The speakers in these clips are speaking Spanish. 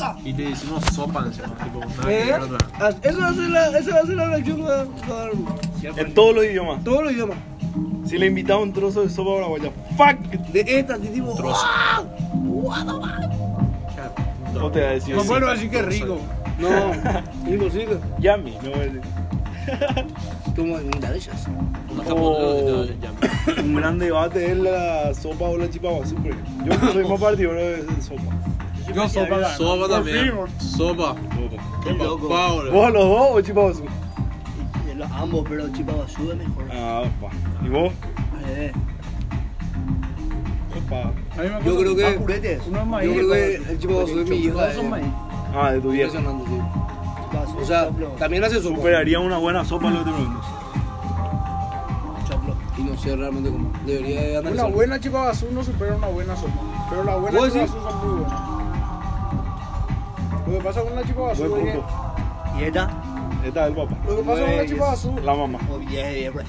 puta! Y te hicimos sopa encima, tipo una ¿Eh? que otra. Ah, Esa va a ser la, esa va a ser la reacción que va a dar En todos los idiomas. todos los idiomas. Si le invitaba un trozo de sopa paraguaya, fuck. De esta, de tipo. Trozo. ¡ah! What the fuck? ¿Cómo te va a decir? No puedo decir que rico. No, imposible. Yummy, no a decir. Como en. Una Oh. japonesa que te llama. Un gran debate es la sopa o la chipapa super. Yo soy más partidario de sopa. Yo sopa gana. Sopa Por también. fin, Sopa. Qué boludo. ¿Vos los dos o? De los ambos, pero Chipabazú es mejor. Ah, pa. ¿Y vos? Eh, Opa. A mí me Yo creo que. juguetes. Uno es maíz. Yo creo que el Chipabazú es mi hija. Son eh. maíz. Ah, de tu vieja. Impresionante, sí. O sea, también hace sopa. Superaría una buena sopa lo que te pregunto. Y no sé realmente cómo. Debería de Una buena chipabazú no supera una buena sopa. Pero ¿Vos decís? chipabazú son muy buenas. Lo que pasa con la chipabazú Buen es que. ¿Y esta? Esta es el papá. Lo que pasa con la chipabazú. La mamá. Oh, yeah, yeah, bro.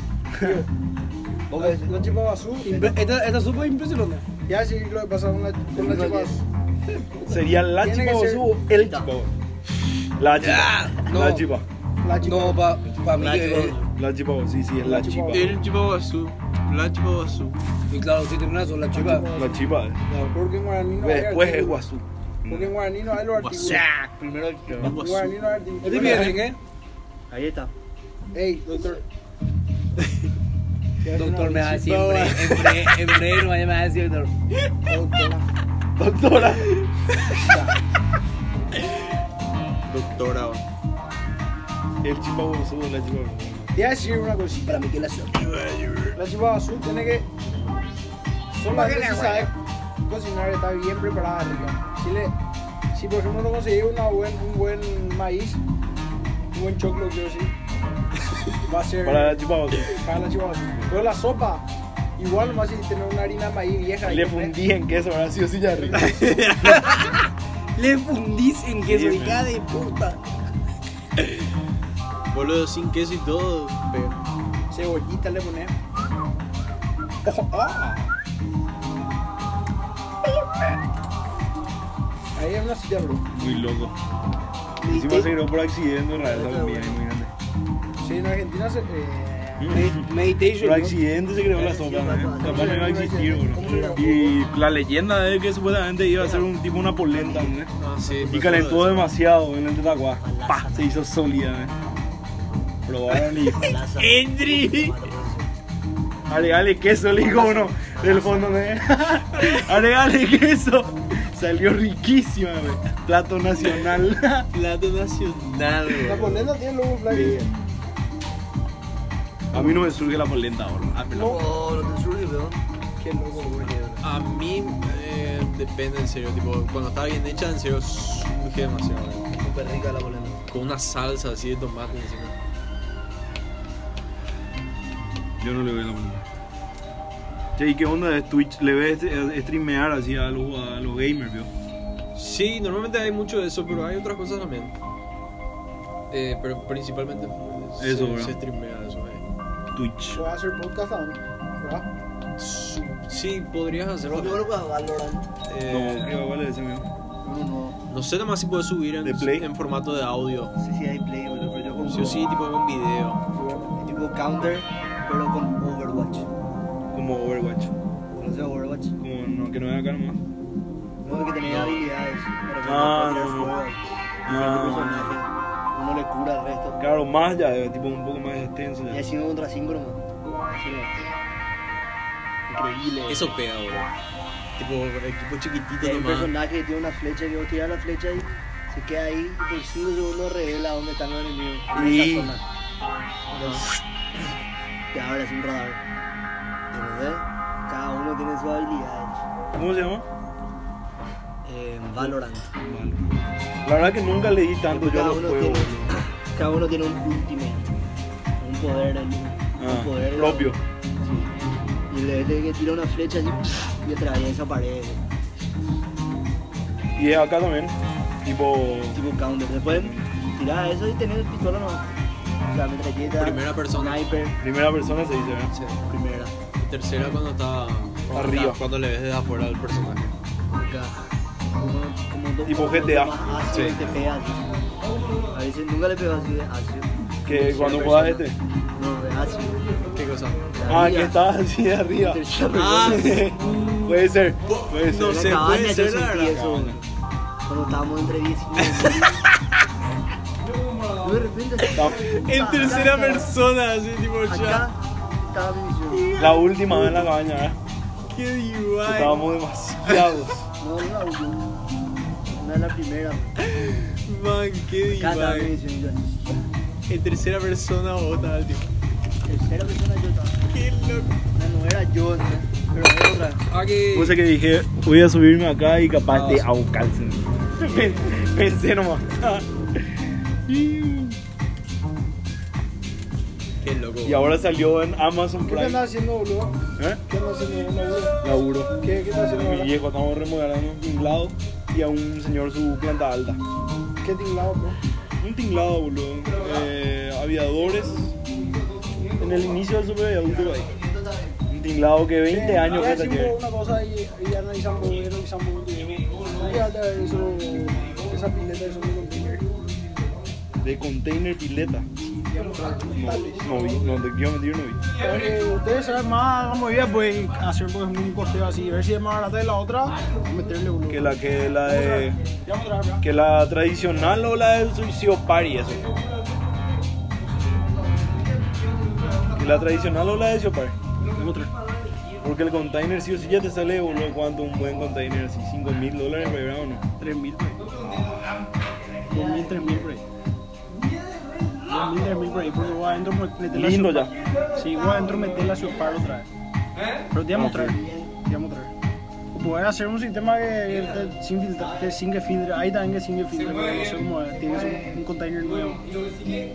¿Vos La, la chipabazú. Impre- Esta, esta sopa es impresionante. Ya sí lo que pasa con la, con la chipabazú. Sería la Tiene chipapa ser- o el chipapa. La chipa. No. La chipa. La chipa. No, pa, pa mí La que. chipa- La chipa, sí, sí, es la La chipa. chipa. El chipabazú. La chipabazú. Y claro, si tiene una chipa. La chipa. eh. Porque en guaraní no hay Después es guazú. Porque en guaraní no hay los artículos. Primero el En guaraní no hay artículos. ¿Este viene qué? Ahí está. Ey, doctor. Doctor me va a decir, en breve, me va a decir, doctor. Doctora. Doctora. Doctora. El chipa la chipa. Te voy a decir una cosita. Para mí que la sopa. La chipabazú tiene que. Solamente si sabe cocinar está bien preparada arriba. Si, le, si por ejemplo no conseguís una buen, un buen maíz, un buen choclo, quiero decir, va a ser Para la chipa guazú. para la chipabazú. Pero la sopa, igual nomás si tener una harina de maíz vieja. Le y- fundí en queso, ahora sí o sí ya rico. Le fundís en queso, Sí, hija de puta. Boludo, sin queso y todo. Pero. Cebollita le pones. Ojo, ah. Ahí es una silla, bro. Muy loco. Encima se creó por accidente en realidad la comida, muy grande. Sí, en Argentina se. Eh. Meditation. Por ¿no? accidente se creó la sopa, ¿no? capaz no iba a existir, bro. Y la leyenda es que supuestamente iba a ser un tipo una polenta, ¿no? Ah, sí. Y calentó demasiado en el tetacuá. Pa, se hizo sólida, ¿eh? Probaron y. ¡Endri! Agregale queso, le dijo uno del fondo, ¿eh? Agregale queso. Salió riquísima, güey. Plato nacional. Plato nacional, La bro. polenta tiene luego flaco. A mí no me surge la polenta, bro. Ah, No, no te surge, weón. Qué loco, bro. A mí eh, depende en serio, tipo, cuando está bien hecha, en serio surge demasiado. bro. Súper rica la polenta. Con una salsa así de tomate encima. Yo no le veo la polenta. Che, ¿y qué onda de Twitch? ¿Le ves eh, streamear así a los, a los gamers, vio? Sí, normalmente hay mucho de eso, pero hay otras cosas también. Eh, pero principalmente pues, Eso, se, ¿verdad? se streamea eso. eh. Twitch. A hacer podcast. Su- Sí, podrías hacerlo. Valorant. Eh, No, creo que vale ese mío. No, no. no sé nomás si puedes subir en, en formato de audio. Sí, sí, hay play, boludo, pero yo como. Sí o sí, tipo con video. Tipo counter, pero con. Como Overwatch. ¿Conoces Overwatch? Como no, que no es acá nomás. No, que tenía habilidades. Ah, para tirar no, no. fuego, diferentes personajes. Uno le cura al resto. Claro, más ya, eh, tipo un poco más extenso Y ya. así contra 5 nomás. Así no. Increíble. Eso pega, bro. Tipo, equipo Y chiquitito hay un nomás. personaje que tiene una flecha que vos tiras la flecha y se queda ahí y por 5 segundos revela dónde están los enemigos. En Y- esa zona. Entonces, te abre así un radar. Cada uno tiene sus habilidades. ¿Cómo se llama? Eh, Valorant. La verdad que nunca leí tanto yo cada, los uno juegos. tiene, cada uno tiene un ultimate. Un poder, el- Ah, un poder propio. Sí. Y le de que tira una flecha así y atraviesa paredes. Y es acá también. Tipo. Tipo counter. Después tirás eso y tenés pistola no. O sea, metralleta. Primera persona. Sniper. Primera persona se dice, ¿verdad? Sí, primera. Tercera cuando está cuando Arriba. está- Cuando le ves desde afuera al personaje. Acá. Tipo GTA. Sí. te pega. A veces nunca le pego así de ácido. Que cuando persona. este. No, de ácido. ¿Qué cosa? De Ah, que estabas así de arriba. Ah, puede ser, puede ser. No sé, puede ser, la sentí verdad. eso cuando estábamos entre 10 y de repente En tercera persona, así tipo ya. La última vez en la cabaña, ¿eh? Qué divine. Estábamos demasiados. No, no la última. Una de las primeras. Man, qué yo. En tercera persona vota al tipo. Tercera persona yo estaba. Qué loco. No, no era yo, ¿no? pero era otra. Ah, que. Puse que dije, voy a subirme acá y capaz de Ah. ahogarse. Pen- Pensé nomás. Qué loco. Y ahora salió en Amazon ¿Qué te andas Prime. haciendo, boludo? ¿Eh? ¿Qué andas haciendo, un laburo? ¿Qué, qué estás haciendo Mi ahora? viejo, estamos remodelando un tinglado y a un señor su planta alta. ¿Qué tinglado, bro? Un tinglado, boludo. Eh, aviadores. En el inicio del superviadulto ahí. Un tinglado que 20 años Ya que te una cosa y, y analizamos, y analizamos un viejo. Fíjate a ver eso, esa pileta de sonido container. De container pileta. Tales. No vi, no quiero mentir, no vi. Que ustedes saben más la movida, pueden hacer pues, un costeo así, ver si es más barata de la otra, meterle boludo. Que la que la de. A Que la tradicional o la del suicidio party, eso. Que la tradicional o la de suicidio party. A. Porque el container sí o sí ya te sale, boludo, cuánto un buen container, así 5 mil dólares, ¿verdad o no? 3.000 por ahí. 2.000, 3.000 por ahí. 2.000, 3.000 por ahí, porque voy adentro meter la Lindo ciudad- Sí, voy adentro meter la ciudad otra vez. Pero te vamos a traer. Te vamos a traer. Puedes hacer un sistema que, que sin filtrar, que sin que filtre, ahí también que sin que filtre, pero no sé cómo es. Tienes un, un container nuevo,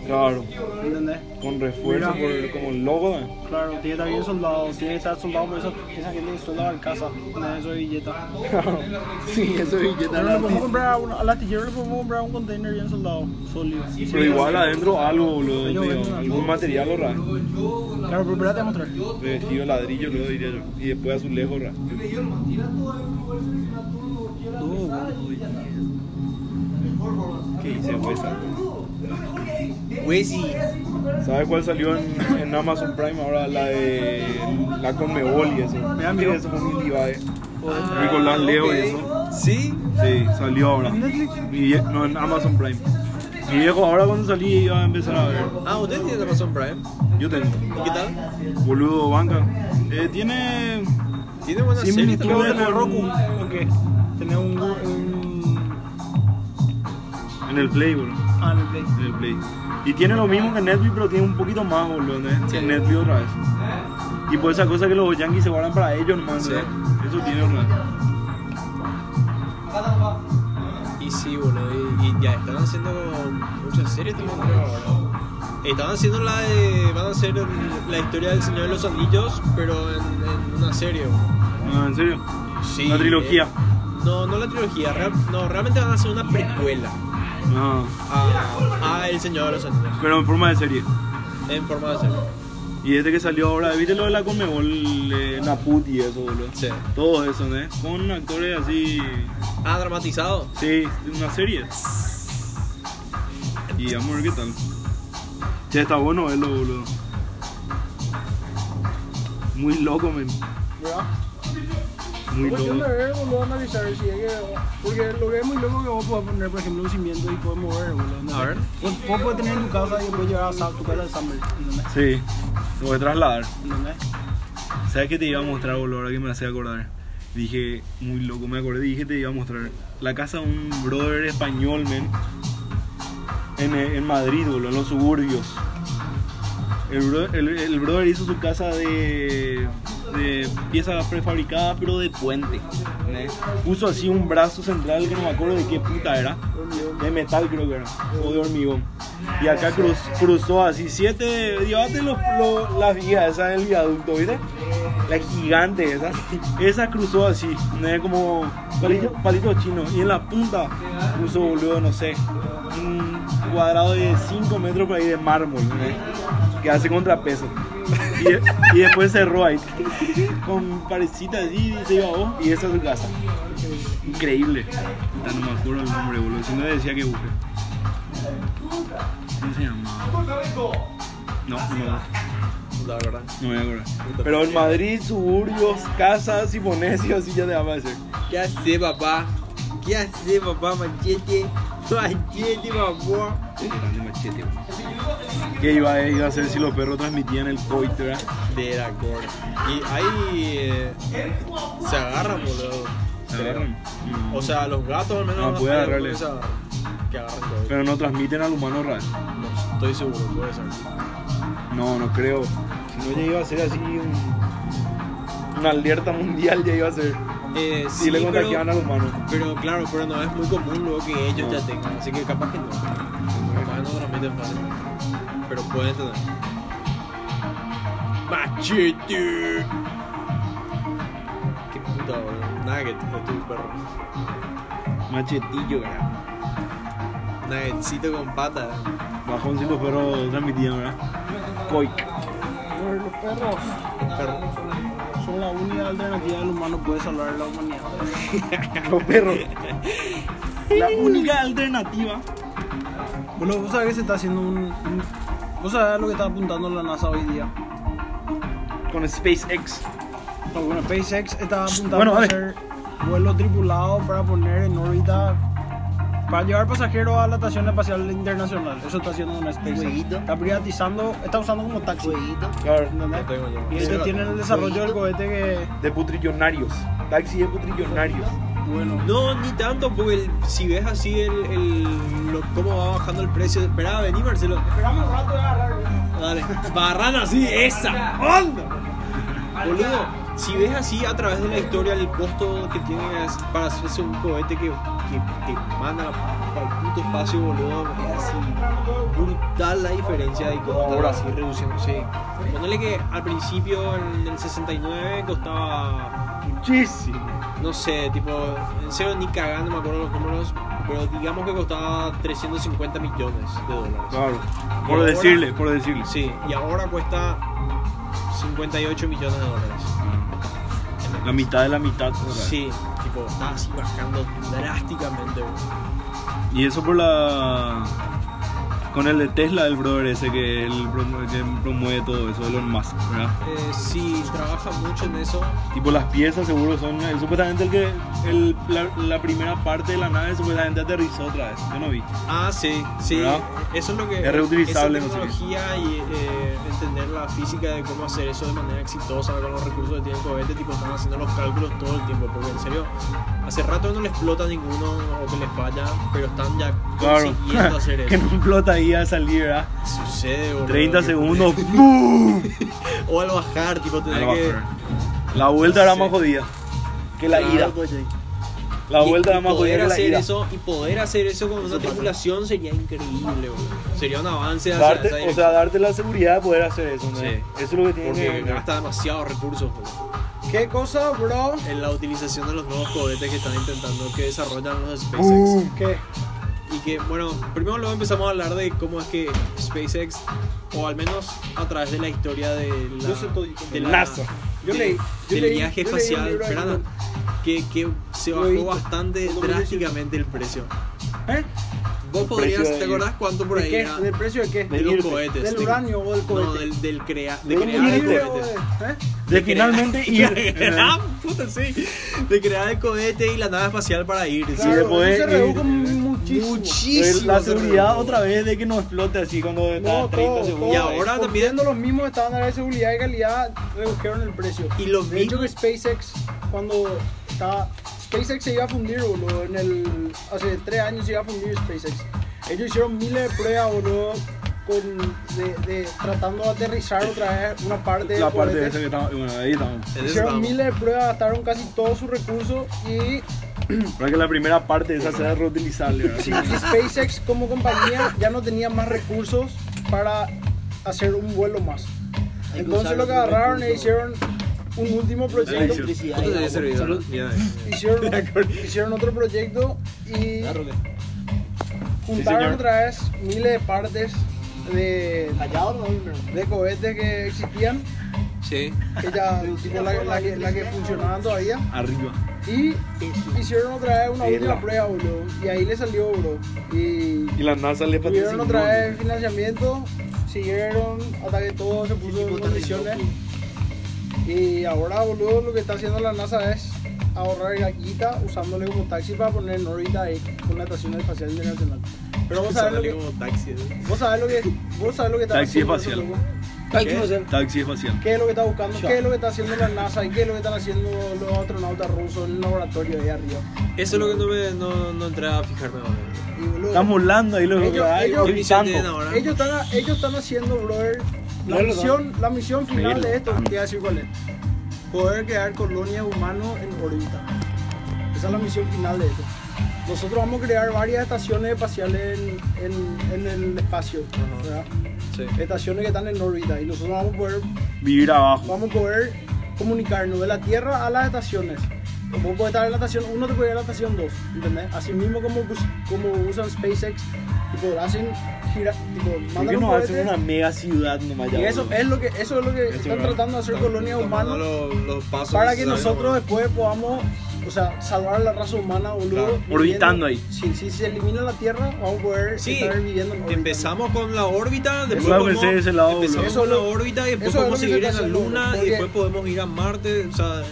Claro, ¿entendés? con refuerzo Mira. por, como el logo, ¿eh? Claro, tiene que estar bien soldado, tiene que estar soldado por esa, esa gente que soldaba en casa, ¿entendés? Eso de billeta. sí, eso es billete. Pero le podemos comprar a un, al astillero le podemos comprar un container bien soldado, sólido. Pero igual adentro algo, boludo, medio, venden algún material o raro. Claro, pero espérate a mostrar. Vestido ladrillo, luego diría yo. Y después azulejo, raro. ¿Qué hice. ¿Sabes cuál salió en, en Amazon Prime ahora? La de la Conmebol y eso. Mira, amigo. Eso muy diva, eh. Nicolás Leo y eso. ¿Sí? Sí, salió ahora. Mi no, en Amazon Prime. Mi viejo ahora cuando salí iba a empezar a ver. Ah, ¿usted tiene Amazon Prime? Yo tengo. ¿Y qué tal? Boludo, banca. Eh, tiene Tiene buenas series similitudes también. con Roku. Ok. Tenés un. un... En el Play, boludo. Ah, en el Play. En el Play. Y tiene lo mismo que Netflix, pero tiene un poquito más, boludo. ¿no? Sí. Que Netflix otra vez. Y por esa cosa que los yankees se guardan para ellos, nomás. Sí. ¿no? Eso tiene vez. Y sí, boludo. Y, y ya están haciendo muchas series también, creo, Están haciendo la de. Van a hacer la historia del Señor de los Anillos, pero en, en una serie. No, en serio. Sí. Una trilogía. eh, no, no la trilogía. real- no, realmente van a hacer una precuela No. a, a El Señor de los Anillos. Pero en forma de serie. En forma de serie. Y desde que salió ahora, ¿viste lo de la Conmebol, eh, Naput y eso, boludo? Sí. Todo eso, ¿no? Con actores así. Ah, dramatizado. Sí, una serie. Y vamos a ver qué tal. Che, está bueno verlo, boludo. Muy loco, men. ¿Verdad? Muy Cuestión de loco. ver, boludo, analizar si es que. Porque lo que es muy loco que vos podés poner, por ejemplo, un cimiento y podés mover, boludo. A ver. Vos, vos podés tener en tu casa y después llevar a tu casa de Summer, ¿entendés? Sí, lo voy a trasladar. ¿Entendés? ¿Sabes qué te iba a mostrar, boludo? Ahora que me hace acordar. Dije, muy loco, me acordé dije te iba a mostrar. La casa de un brother español, men. En, en Madrid, boludo, en los suburbios. El, bro- el, el brother hizo su casa de, de piezas prefabricadas, pero de puente. ¿né? Puso así un brazo central que no me acuerdo de qué puta era. De metal creo que era. O de hormigón. Y acá cruz- cruzó así siete. Llévate los, los- las vías esas del viaducto, ¿viste? La gigante esa. Esa cruzó así. ¿no? Como palito, palito chino. Y en la punta puso, boludo, no sé. Un cuadrado de 5 metros por ahí de mármol. ¿no? Que hace contrapeso. Y, y después cerró ahí. Con parecita así y se iba a vos. Y esa es su casa. Increíble. Puta, No me acuerdo el nombre, boludo. Si no decía que busque. ¿Cómo se llama? No, no, La verdad. no me acuerdo. Pero en Madrid, suburbios, casas, simonesios y ya te va a decir. ¿Qué hace, papá? ¿Qué hace, papá? Machete. Machete, papá. Grande machete. ¿Qué iba, a- iba a hacer si los perros transmitían el coito, verdad? De la corte. Y ahí eh, se agarran, boludo. ¿Se agarran? No. O sea, los gatos al menos. Ah, puede hay agarrarle. que agarran. Que todo. Pero no transmiten al humano real. No estoy seguro, puede ser. No, no creo. Si no, ya iba a ser así un, una alerta mundial, ya iba a ser. Eh, Si le pero- contagiaban al humano. Pero claro, pero no es muy común luego que ellos No. ya tengan, así que capaz que no. Transmiten fácil. Pero pueden tener. Machete. Qué puta, boludo. Nugget de tu perro. Machetillo, carajo. Nuggetcito con pata. Bajón si los perros transmitían, ¿verdad? Coic. Los perros Perro. son la única alternativa del humano puede salvar a la humanidad. Los perros. La única alternativa. Bueno, vos sabés que se está haciendo un, un- Vos sabés lo que está apuntando la NASA hoy día. Con SpaceX. No, bueno, SpaceX está apuntando Bueno, a hacer vuelo tripulado para poner en órbita. Para llevar pasajeros a la Estación Espacial Internacional. Eso está haciendo una SpaceX. Jueguito. Está privatizando, está usando como taxi. Jueguito. Claro. ¿Entendés? No tengo yo. Y ellos tienen el desarrollo del cohete que. De putrillonarios. Taxi de putrillonarios. Bueno. No, ni tanto, porque el- si ves así el, el, lo- cómo va bajando el precio. Espera, vení Marcelo. Esperamos un rato de agarrar. Dale. Barran así, esa. ¡Onda! Boludo, si ves así a través de la historia el costo que tiene para hacerse un cohete que, que te manda para el puto espacio, boludo, es así brutal la diferencia de cómo está así reduciéndose. Ponele que al principio, en el 69, costaba Muchísimo. No sé, tipo, en serio ni cagando me acuerdo los números, pero digamos que costaba 350 millones de dólares. Claro. Por ahora- decirle, por decirle. Sí, y ahora cuesta 58 millones de dólares. La mitad de la mitad. sea. Sí, tipo, está así bajando drásticamente. bro. Y eso por la. Con el de Tesla, el brother ese que, promueve, que promueve todo eso, Elon Musk, ¿verdad? Eh, sí, trabaja mucho en eso. Tipo las piezas seguro son. él supuestamente el que. el- la, la primera parte de la nave supuestamente aterrizó otra vez. Yo no vi. Ah, sí, sí. ¿Verdad? Eso es lo que. Es reutilizable, Esa no sé qué. tecnología y eh, entender la física de cómo hacer eso de manera exitosa con los recursos que tiene el cohete, tipo, están haciendo los cálculos todo el tiempo. Porque en serio, hace rato no le explota ninguno o que le falla, pero están ya Claro. consiguiendo hacer que eso. no explota ahí a salir, ¿verdad? Sucede, boludo. 30 que- segundos. ¡boom! O al bajar, tipo, tener que. La vuelta era más jodida que la Claro, ida. La Y- vuelta y más poder la hacer ida. eso y poder hacer eso con una pasa. tripulación sería increíble, boludo. Sería un avance hacia Darte, esa o sea, darte la seguridad de poder hacer eso. ¿no? Sí. Eso es lo que tiene Porque que. gasta demasiados recursos boludo, ¿Qué cosa, bro? en la utilización de los nuevos cohetes que están intentando, que desarrollan los SpaceX. Boom. ¿Qué? Y que, bueno, primero luego empezamos a hablar de cómo es que SpaceX, o al menos a través de la historia de la, Yo sé todo. de la- NASA. Yo de- leí- yo del leí- viaje yo espacial, espera, que, que se bajó visto. bastante Cuando me drásticamente el precio. ¿Eh? Vos El podrías, precio de- ¿te acordás cuánto por ¿De ahí qué? era? ¿Del precio de qué? De de los irte. cohetes. ¿Del de- uranio o del No, cohete? del, del crea, de Del crear el ¿Libre o cohete. de- ¿eh? De finalmente ir. Ah, puta, sí. De crear el cohete y la nave espacial para ir. Sí, Claro, de poder se ir. redujo muchísimo. Muchísimo. la se seguridad otra vez de que no explote así cuando está No, a 30 todo, segundos. todo. Y ahora también- los mismos estándares de seguridad y calidad, redujeron el precio. Y los De hecho, que. SpaceX, cuando estaba. SpaceX se iba a fundir, boludo. En el, hace tres años se iba a fundir SpaceX. Ellos hicieron miles de pruebas, boludo. Con, de, de- tratando de aterrizar otra vez una parte La parte de esa que estamos. Bueno, ahí estamos. Hicieron miles de pruebas, gastaron casi todos sus recursos y Para que la primera parte de esa sea reutilizable. ¿verdad? Sí, y SpaceX como compañía ya no tenía más recursos para hacer un vuelo más. Entonces lo que agarraron e hicieron un último proyecto. Hicieron, hicieron otro proyecto y juntaron otra vez miles de partes de cohetes que existían Sí. ella, tipo la, la que, la que funcionaba todavía. Arriba. Y hicieron otra vez una última prueba, boludo. Y ahí le salió, bro. Y Y la NASA le tuvieron patrocinó. otra vez el financiamiento, siguieron hasta que todo se puso en condiciones. Y ahora, boludo, lo que está haciendo la NASA es ahorrar gaquita usándole como taxi para poner en órbita ahí con la Estación Espacial Internacional. Pero vos sabés lo que, taxi. ¿eh? vos sabés lo que, vos sabés lo que está Taxi espacial. Ese loco. ¿Qué? Taxi espacial. ¿Qué es lo que está buscando? ¿Qué es lo que está haciendo la NASA? ¿Y qué es lo que están haciendo los astronautas rusos en el laboratorio de ahí arriba? Eso es lo que no me no, no entré a fijarme ahora. Están volando ahí los Ellos- ellos- ¿Qué misión tienen orbitando. ahora? ellos, están, ellos están haciendo, brother, la No, misión, la misión final de esto, te voy a decir cuál es. Poder crear colonias humanos en órbita. Esa es la misión final de esto. Nosotros vamos a crear varias estaciones espaciales en, en, en el espacio. Sí. Estaciones que están en órbita. Y nosotros vamos a poder Vivir abajo. vamos a poder comunicarnos de la Tierra a las estaciones. Vos podés estar en la estación 1, te puedes ir a la estación 2, ¿entendés? Así mismo como, como usan SpaceX, tipo, hacen gira, tipo, ¿Por mandan no cohete, hacen una mega ciudad nomás ya? y eso es lo que, eso es lo que están es tratando de hacer colonias humanas los, los pasos para que nosotros ¿no? después podamos, o sea, salvar a la raza humana, boludo. Claro, orbitando ahí. Si, si se elimina la Tierra, vamos a poder Sí, estar viviendo en empezamos con la órbita, después Eso podemos- ese lado, empezamos boludo. con la Eso órbita y después eso podemos seguir en la luna y porque- después podemos ir a Marte, o sea,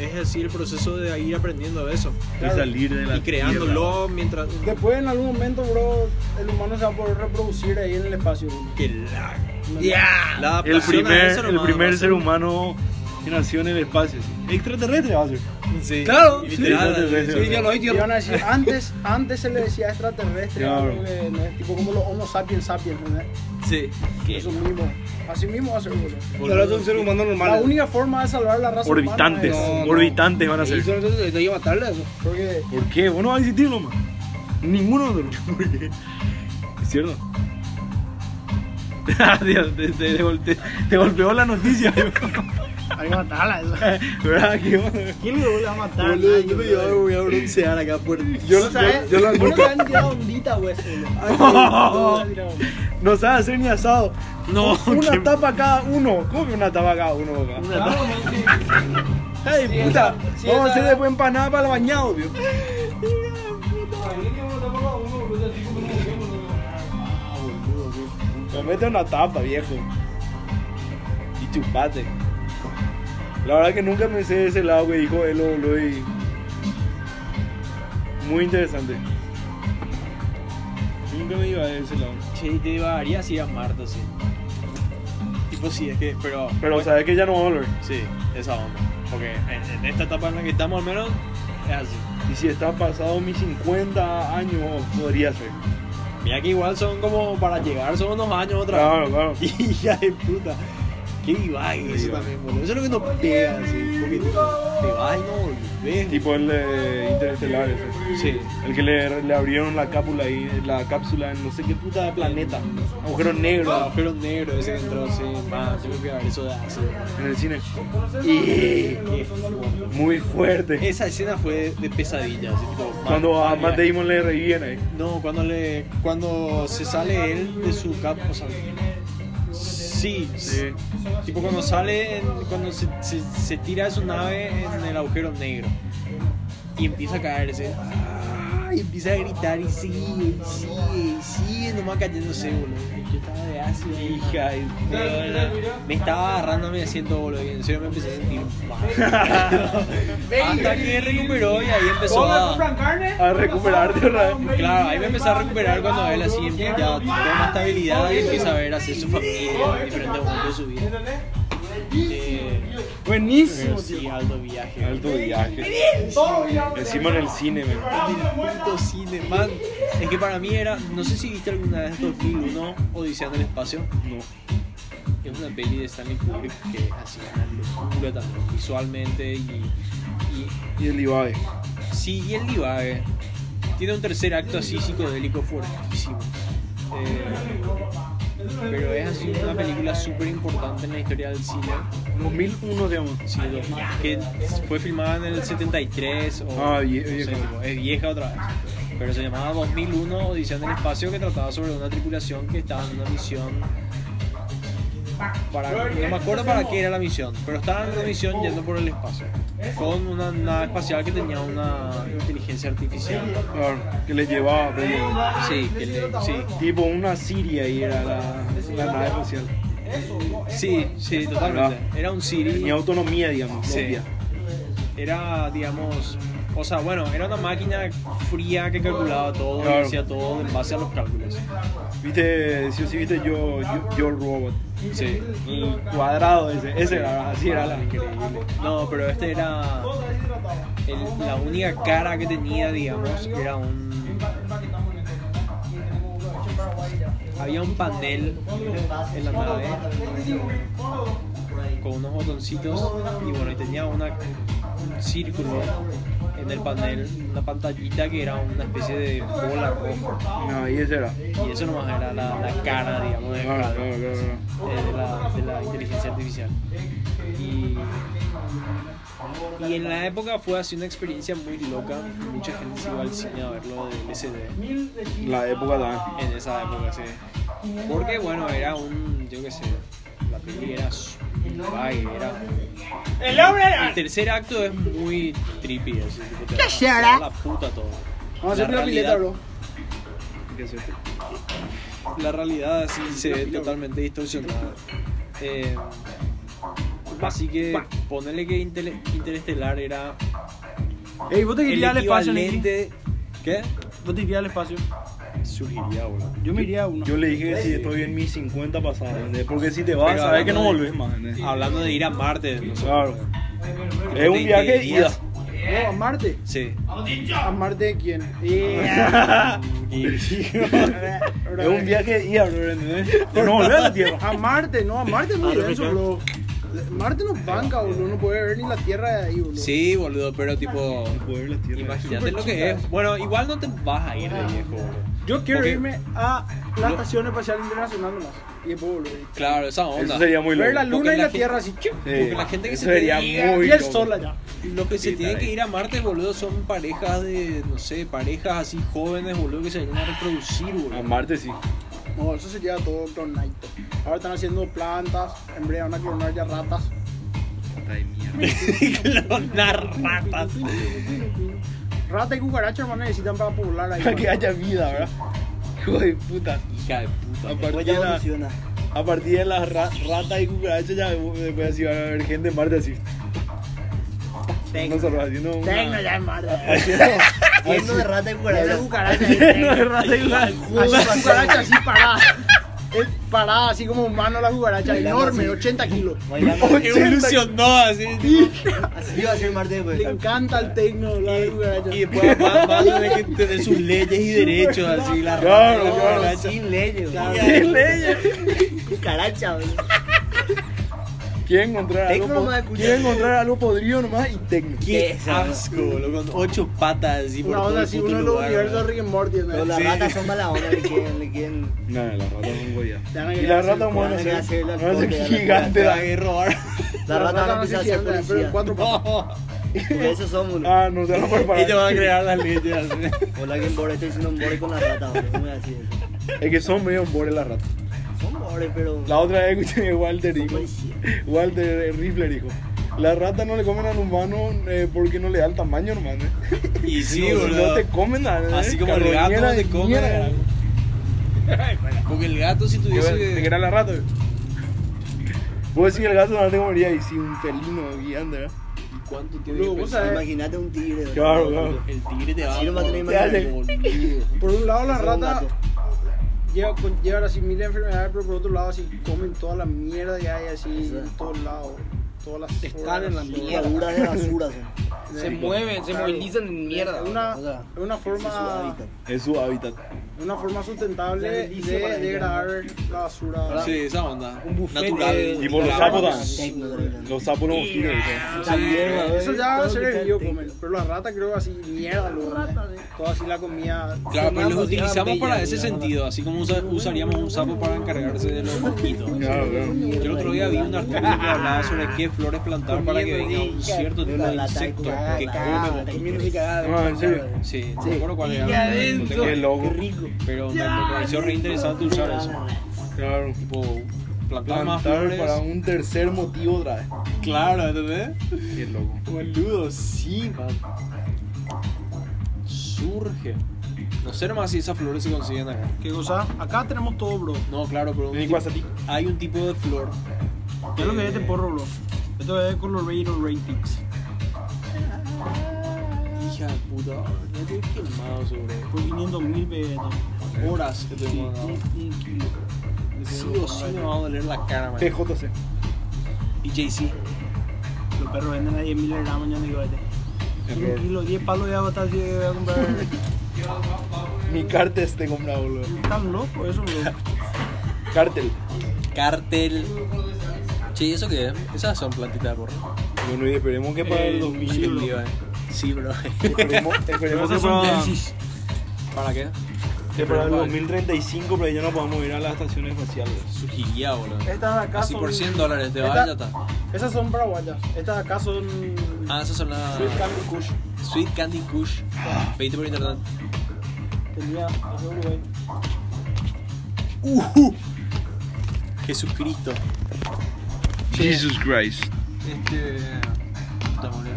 es así el proceso de ir aprendiendo de eso De salir de la y creándolo mientras Después en algún momento, bro, el humano se va a poder reproducir ahí en el espacio, boludo. que la Ya. La El primer, eso el primer ser- humano que nació en el espacio. sí. Extraterrestre va a ser. Sí. Claro, sí, sí, antes, antes se le decía extraterrestre, Claro. no es tipo como los Homo sapiens sapiens, ¿no? Sí. Eso mismo. Así mismo va a ser, boludo. Son seres humanos La única forma de salvar la raza Orbitantes. humana es- No, no. Orbitantes van a ser. entonces hay que matarle a eso. Porque ¿Por qué? Vos no vas a existir nomás. Ninguno de. ¿Por qué? ¿Es cierto? Dios, te, te, te te- te golpeó la noticia. Hay que matarla. eso. ¿Verdad? ¿Quién le vuelve a matar? Boludo, yo me boludo. voy a broncear acá por Yo, ¿No sabes? yo, yo nunca- te han tirado ondita, güey. No sabe hacer ni asado. No, Una qué- tapa cada uno. ¿Cómo que una tapa cada uno? acá? Ay, puta. sí, Vamos a hacer después empanada para el bañado, tío. Me mete una tapa, viejo. Y chupate. La verdad que nunca pensé de ese lado que dijo boludo. Y... Muy interesante. Nunca me iba de ese lado. Che, te llevaría así a Marte, sí. Tipo, sí, es que, pero. Pero sabes que ya no va a volver. Sí, esa onda. Porque en, en esta etapa en la que estamos, al menos, es así. Y si está pasado mis 50 años, podría ser. Mira que igual son como para llegar, son unos años otra Claro, claro. vez. Hija de puta. Qué divague eso también, boludo. Eso es lo que nos pega, así. Porque tipo, te vas y no volvés. Tipo el de Interestelar, ese. Sí. El que le, le abrieron la cápsula ahí, la cápsula en no sé qué puta de planeta. Agujero negro El agujero negro ese que entró, sí. Man, tengo que ver eso de hace. en el cine. Fuerte. Muy fuerte. Esa escena fue de, pesadilla, así tipo. man, Cuando a Matt Damon le reviven ahí. No, cuando le cuando se sale él de su cap, o sea, sí, Sí. tipo cuando sale, en- cuando se, se, se tira de su nave en el agujero negro y empieza a caerse. Y empieza a gritar y sigue, y sigue, y sigue nomás cayéndose, boludo. Yo estaba de ácido, Hija de puta. me estaba agarrando mi asiento, boludo, y en serio me empecé a sentir mal. Hasta que recuperó y ahí empezó a... A recuperarte otra vez. Claro, ahí me empecé a recuperar cuando él así ya toma estabilidad y empieza a ver hacer su familia en diferentes momentos de su vida. Buenísimo, sí, alto viaje. Alto viaje. Encima en el cine, man. Puto cine, man. Es que para mí era, no sé si viste alguna vez 2001 Odisea en el espacio. No. Es una peli de Stanley Kubrick que hacía una locura también visualmente y, y Y el Ibai. Sí, y el divague tiene un tercer acto así psicodélico fuertísimo. Eh, pero es así una película súper importante en la historia del cine. 2001, digamos. Sí, dos- que fue filmada en el 73 o Ah, vie- no sé, vieja. tipo, es vieja otra vez. Pero se llamaba 2001 Odisea en el espacio que trataba sobre una tripulación que estaba en una misión para, no me acuerdo para qué era la misión, pero estaban en una misión yendo por el espacio con una nave espacial que tenía una inteligencia artificial. Que les llevaba. Sí, que le- sí, Tipo una Siria y era la, la nave espacial. sí, sí, totalmente. Era un Siri. Tenía autonomía, digamos. Sí. Era, digamos, o sea, bueno, era una máquina fría que calculaba todo y hacía todo en base a los cálculos. Viste, sí o sí, viste yo, yo, yo Robot. Sí. El cuadrado ese, ese era, así era la. Increíble. No, pero este era. el- la única cara que tenía, digamos, era un. Había un panel en la nave con unos botoncitos y bueno, y tenía una, un círculo en el panel, una pantallita que era una especie de bola roja. No, y ese era. Y eso nomás era la, la cara, digamos, de, claro, claro, claro. eh, de, la, de la inteligencia artificial. Y, y en la época fue así una experiencia muy loca. Mucha gente se iba al cine a verlo del SD. La época también. En esa época, sí. Porque, bueno, era un. Yo qué sé. La peli era. Su- Ay, era. El hombre. El tercer acto es muy trippy. Así, tipo, te va- la puta todo. Vamos a hacer La una pileta, realidad- bro. ¿Qué es esto? la realidad así se ve totalmente distorsionada. Eh, así que ponerle que Intel- Interestelar era Ey, vos te el irías al espacio, Nicky? equivalente. ¿Qué? Vos te irías al espacio. Surgiría, boludo. Yo me iría a uno. Yo le dije que si estoy en mis 50 pasados, ¿entendés? Porque si te vas, Pero sabes que no hablando de- volvés más, ¿entendés? Hablando de ir a Marte, no. Claro. Es un viaje de ida. No, a Marte. Sí. ¿A Marte de quién? Y- Es un viaje de ida, bro, no volvés a la Tierra. A Marte, no, a Marte es muy denso, bro. Marte no banca, boludo. No puede ver ni la Tierra de ahí, boludo. sí, boludo, pero tipo. Poder ver la Tierra. Imagínate lo que es. Bueno, igual no te vas a ir de viejo, boludo. Yo quiero Porque- irme a la Lo- Estación Espacial Internacional nomás. Y después volver. Claro, esa onda. Eso sería muy loco. Ver la Porque luna y la la gente- Tierra así. Sí, porque la gente que eso se sería dedica- muy Y el loco. sol allá. Los que se Sí, tienen que ir a Marte, boludo, son parejas de, no sé, parejas así jóvenes, boludo, que se van a reproducir, A boludo. Marte sí. No, eso sería todo clonadito. Ahora están haciendo plantas. En breve van a clonar ya ratas. Puta de mierda. Clonar ratas. Rata y cucaracha, hermano, necesitan para poblar ahí. Para que haya vida, ¿verdad? Hijo de puta. Hija de puta. A partir de, la- a partir de las ra- ratas y cucarachas ya después así va a haber gente en Marte así. Una... Tecno ya Marte. Haciendo, Lleno de rata y cucaracha. cucaracha. Lleno de rata y cucaracha. Así cucaracha así parada. Es parada así como humano la cucaracha. Enorme, así. 80 kilos. Evolucionó así. Así va a ser Marte después. Le encanta el tecno, la cucaracha. Y después va, va a tener que tener sus leyes y derechos, así, la rata. claro. Sin leyes. Sin leyes. Cucaracha, boludo. Quieren encontrar algo, nomás quieren encontrar algo podrido nomás y tecno. Qué boludo. asco, boludo, con ocho patas así por Una todo onda el puto uno de los lugar, universos de boludo. Rick and Morty. ¿no? Pero las Sí. ratas son mala onda, le quieren, le quieren. No, las ratas son goya. Y las ratas van a ser, la van a la gigantes. Robar. Las ratas van a no ser si andan, pero en cuatro patas. Porque esos son, boludo. Ah, no se van a preparar. Y te van a crear las leyes. Hola, Game Boy, estoy diciendo un bore con las ratas, boludo. ¿Cómo voy a decir eso? Es que son medio embores las ratas. Son bores, pero. La otra vez escuché que Walter dijo. Walter eh, Rifler dijo, las ratas no le comen al humano eh, porque no le da el tamaño, hermano. Y sí, no, boludo. No te comen nada. Así eh, como el gato no te come. mierda. Porque el gato si ¿Te tuviese te querés la rata? Vos decís que el gato no te comería y si un felino guiando, ¿verdad? ¿Y cuánto tiene que pesar? Imagínate un tigre. Claro, claro. El tigre te va Así a. Por un lado, las Ese con- llevan así mil enfermedades, pero por otro lado, así comen toda la mierda que hay así en todos lados. Todas las Están en la mierda. De basura. Se mueven, se movilizan en mierda. Es una, O sea, es una ese es su forma hábitat. Es su hábitat. Una forma sustentable de para degradar la basura. Sí, esa onda. Un buffet Natural. de- Y por los sapos. Los sapos los a ver, Eso ya va todo a ser el en comen. Pero las ratas creo así mierda. Toda así la comida. Claro, pero los Sonamos utilizamos para ese sentido, así como usa- usaríamos un sapo para encargarse de los mosquitos. Claro, claro. Yo el otro día vi un artículo que hablaba sobre qué flores plantar para que venga un cierto tipo de insecto que. Ah. Sí, no me acuerdo cuál era. no Qué loco. Qué rico. Pero me, me pareció re interesante usar eso. Claro. Tipo, plantar más flores. para un tercer motivo otra vez. Claro, ¿entendés? Qué loco. Boludo, sí, man. Surge. No sé nomás si esas flores se consiguen acá. ¿Qué cosa? Acá tenemos todo, bro. No, claro, pero un tipo- hay un tipo de flor. Ya lo que es este porro, bro. Esto es Colorado Ratings. De puta, no estoy quemado sobre Por 500 mil pesos. horas que te un, un kilo. Sí o sí me va a doler la cara, man. PJC. Y Jay-Z. Los perros venden a 10 mil gramos, mañana digo este. Error. Un kilo, 10 palos ya va a estar si voy a comprar. Mi cartel te comprado, boludo. Están locos eso. Cartel. Cartel. Che, ¿y eso qué es? Esas son plantitas de porro. Bueno, y esperemos que para el Eh, 2000. Sí, bro. Esperemos, esperemos que son para, jerseys. ¿Para qué? que para el 2035 pero ya no podamos ir a las estaciones espaciales. Sugiría, boludo. Estas de acá Así son... por 100 dólares te va Esta- y ya está. Esas son paraguayas. Estas de acá son... Ah, esas son las. Sweet Candy Kush. Sweet Candy Kush. 20 por internet. Tenía... Uruguay. Uh, Jesucristo. Jesus Christ. Este. Puta madre,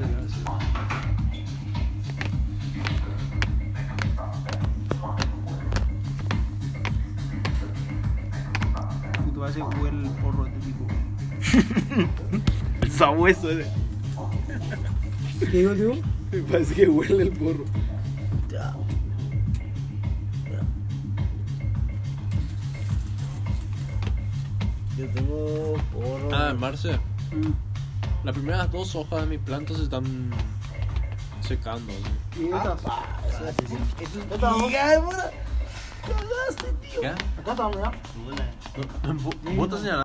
te iba a decir, huele el porro de tipo. El sabueso ese. ¿Qué digo, tío? Me parece que huele el porro. Yo tengo porro. Ah, Marce. Las primeras dos hojas de mi planta se están secando. ¿sí? ¿Y estas? Eso Cagaste, tío. ¿Qué? Acá estamos, ¿ya? Hola. ¿Vos te señalás?